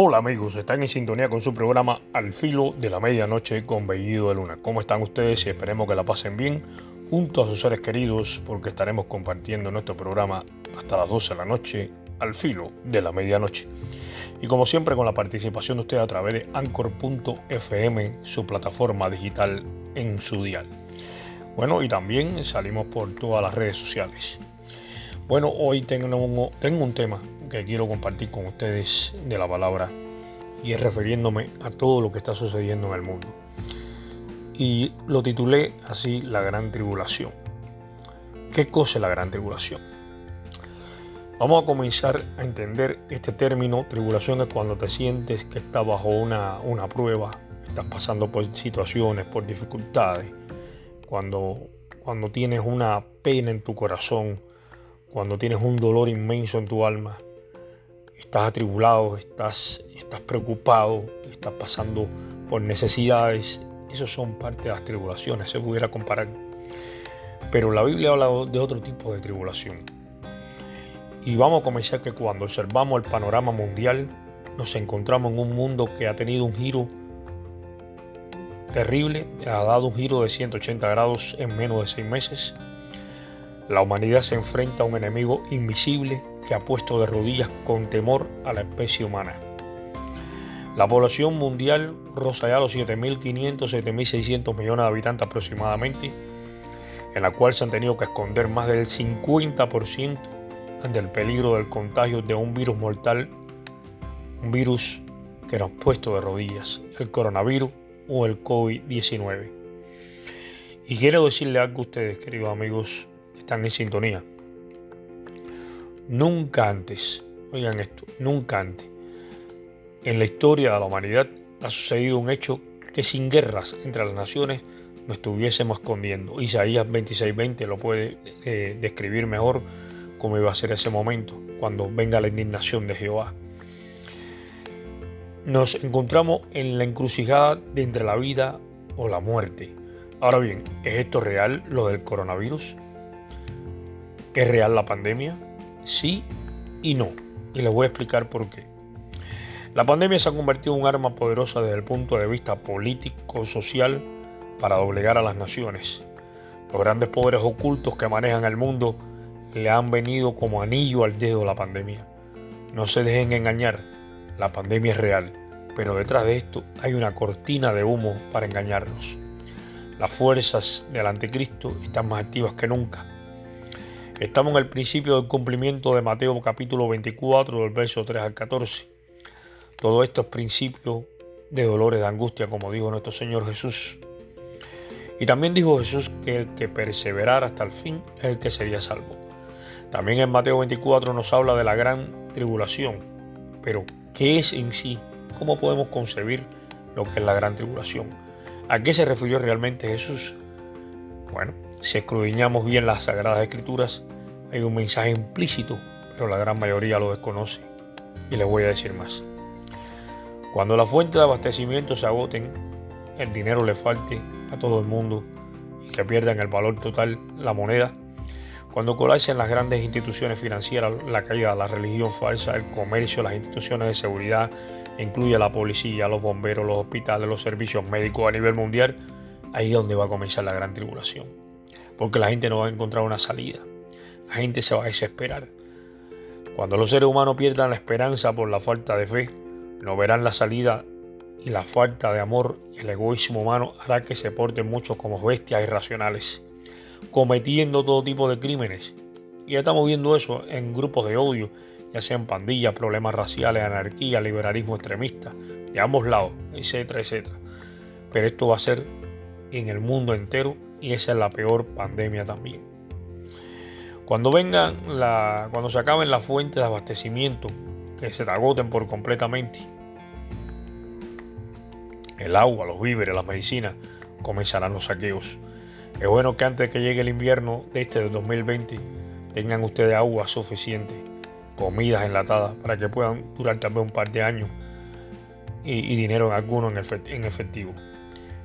Hola amigos, están en sintonía con su programa Al filo de la medianoche con Bellido de Luna. ¿Cómo están ustedes? Y esperemos que la pasen bien junto a sus seres queridos porque estaremos compartiendo nuestro programa hasta las 12 de la noche al filo de la medianoche. Y como siempre con la participación de ustedes a través de anchor.fm, su plataforma digital en su dial. Bueno, y también salimos por todas las redes sociales. Bueno, hoy tengo, tengo un tema que quiero compartir con ustedes de la palabra y es refiriéndome a todo lo que está sucediendo en el mundo. Y lo titulé así La Gran Tribulación. ¿Qué cosa es la Gran Tribulación? Vamos a comenzar a entender este término. Tribulación es cuando te sientes que estás bajo una, una prueba, estás pasando por situaciones, por dificultades, cuando, cuando tienes una pena en tu corazón, cuando tienes un dolor inmenso en tu alma, estás atribulado, estás, estás preocupado, estás pasando por necesidades, esos son parte de las tribulaciones, se pudiera comparar. Pero la Biblia habla de otro tipo de tribulación. Y vamos a comenzar que cuando observamos el panorama mundial, nos encontramos en un mundo que ha tenido un giro terrible, ha dado un giro de 180 grados en menos de seis meses. La humanidad se enfrenta a un enemigo invisible que ha puesto de rodillas con temor a la especie humana. La población mundial roza ya los 7.500, 7.600 millones de habitantes aproximadamente, en la cual se han tenido que esconder más del 50% ante el peligro del contagio de un virus mortal, un virus que nos ha puesto de rodillas, el coronavirus o el COVID-19. Y quiero decirle algo a ustedes, queridos amigos, están en sintonía. Nunca antes, oigan esto, nunca antes, en la historia de la humanidad ha sucedido un hecho que sin guerras entre las naciones nos estuviésemos escondiendo. Isaías 26:20 lo puede eh, describir mejor cómo iba a ser ese momento, cuando venga la indignación de Jehová. Nos encontramos en la encrucijada de entre la vida o la muerte. Ahora bien, ¿es esto real lo del coronavirus? ¿Es real la pandemia? Sí y no. Y les voy a explicar por qué. La pandemia se ha convertido en un arma poderosa desde el punto de vista político-social para doblegar a las naciones. Los grandes poderes ocultos que manejan el mundo le han venido como anillo al dedo la pandemia. No se dejen engañar, la pandemia es real, pero detrás de esto hay una cortina de humo para engañarnos. Las fuerzas del anticristo están más activas que nunca Estamos en el principio del cumplimiento de Mateo capítulo 24 del verso 3 al 14. Todo esto es principio de dolores de angustia, como dijo nuestro Señor Jesús. Y también dijo Jesús que el que perseverara hasta el fin es el que sería salvo. También en Mateo 24 nos habla de la gran tribulación. Pero, ¿qué es en sí? ¿Cómo podemos concebir lo que es la gran tribulación? ¿A qué se refirió realmente Jesús? Bueno, si escudriñamos bien las Sagradas Escrituras, hay un mensaje implícito, pero la gran mayoría lo desconoce. Y les voy a decir más. Cuando las fuentes de abastecimiento se agoten, el dinero le falte a todo el mundo y que pierdan el valor total la moneda, cuando colapsen las grandes instituciones financieras, la caída de la religión falsa, el comercio, las instituciones de seguridad, incluye la policía, los bomberos, los hospitales, los servicios médicos a nivel mundial, ahí es donde va a comenzar la gran tribulación porque la gente no va a encontrar una salida. La gente se va a desesperar. Cuando los seres humanos pierdan la esperanza por la falta de fe, no verán la salida y la falta de amor y el egoísmo humano hará que se porten muchos como bestias irracionales, cometiendo todo tipo de crímenes. Y ya estamos viendo eso en grupos de odio, ya sean pandillas, problemas raciales, anarquía, liberalismo extremista, de ambos lados, etcétera, etcétera. Pero esto va a ser en el mundo entero y esa es la peor pandemia también. Cuando vengan la, cuando se acaben las fuentes de abastecimiento, que se agoten por completamente, el agua, los víveres, las medicinas, comenzarán los saqueos. Es bueno que antes de que llegue el invierno de este de 2020 tengan ustedes agua suficiente, comidas enlatadas para que puedan durar también un par de años y, dinero en alguno en efectivo.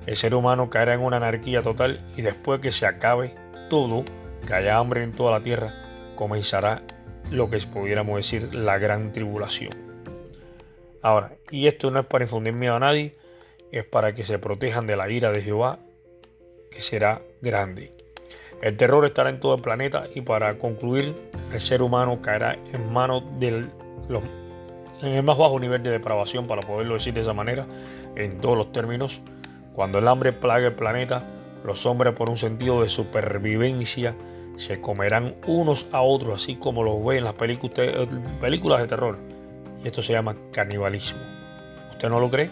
El ser humano caerá en una anarquía total y después que se acabe todo, que haya hambre en toda la tierra, comenzará lo que pudiéramos decir la gran tribulación. Ahora, y esto no es para infundir miedo a nadie, es para que se protejan de la ira de Jehová, que será grande. El terror estará en todo el planeta y para concluir, el ser humano caerá en manos del en el más bajo nivel de depravación, para poderlo decir de esa manera, en todos los términos. Cuando el hambre plague el planeta, los hombres por un sentido de supervivencia se comerán unos a otros, así como lo ven en las películas de terror. Y esto se llama canibalismo. ¿Usted no lo cree?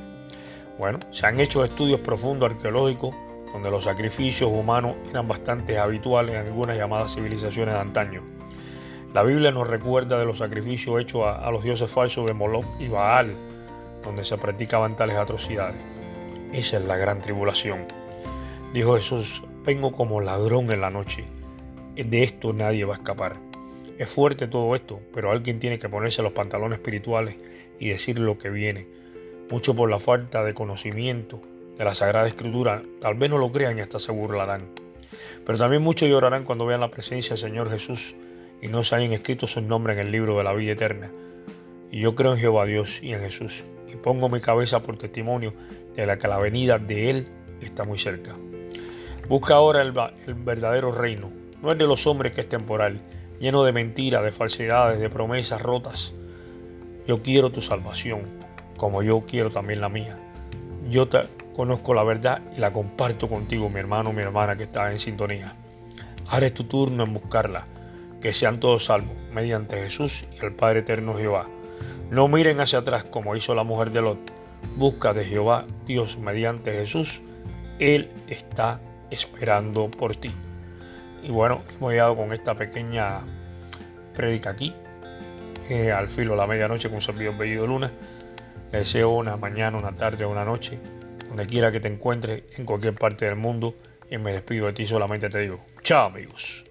Bueno, se han hecho estudios profundos arqueológicos donde los sacrificios humanos eran bastante habituales en algunas llamadas civilizaciones de antaño. La Biblia nos recuerda de los sacrificios hechos a, los dioses falsos de Moloch y Baal, donde se practicaban tales atrocidades. Esa es la gran tribulación. Dijo Jesús, vengo como ladrón en la noche. De esto nadie va a escapar. Es fuerte todo esto, pero alguien tiene que ponerse los pantalones espirituales y decir lo que viene. Mucho por la falta de conocimiento de la Sagrada Escritura, tal vez no lo crean y hasta se burlarán. Pero también muchos llorarán cuando vean la presencia del Señor Jesús y no se hayan escrito su nombre en el libro de la vida eterna. Y yo creo en Jehová Dios y en Jesús, y pongo mi cabeza por testimonio de la que la venida de Él está muy cerca. Busca ahora el, verdadero reino, no es de los hombres que es temporal, lleno de mentiras, de falsedades, de promesas rotas. Yo quiero tu salvación, como yo quiero también la mía. Yo conozco la verdad y la comparto contigo, mi hermano, mi hermana que está en sintonía. Ahora tu turno en buscarla, que sean todos salvos, mediante Jesús y el Padre eterno Jehová. No miren hacia atrás como hizo la mujer de Lot. Busca de Jehová, Dios, mediante Jesús. Él está esperando por ti. Y bueno, hemos llegado con esta pequeña prédica aquí, eh, al filo de la medianoche con servidor Bellido Luna. Les deseo una mañana, una tarde, una noche, donde quiera que te encuentres, en cualquier parte del mundo. Y me despido de ti, solamente te digo, chao amigos.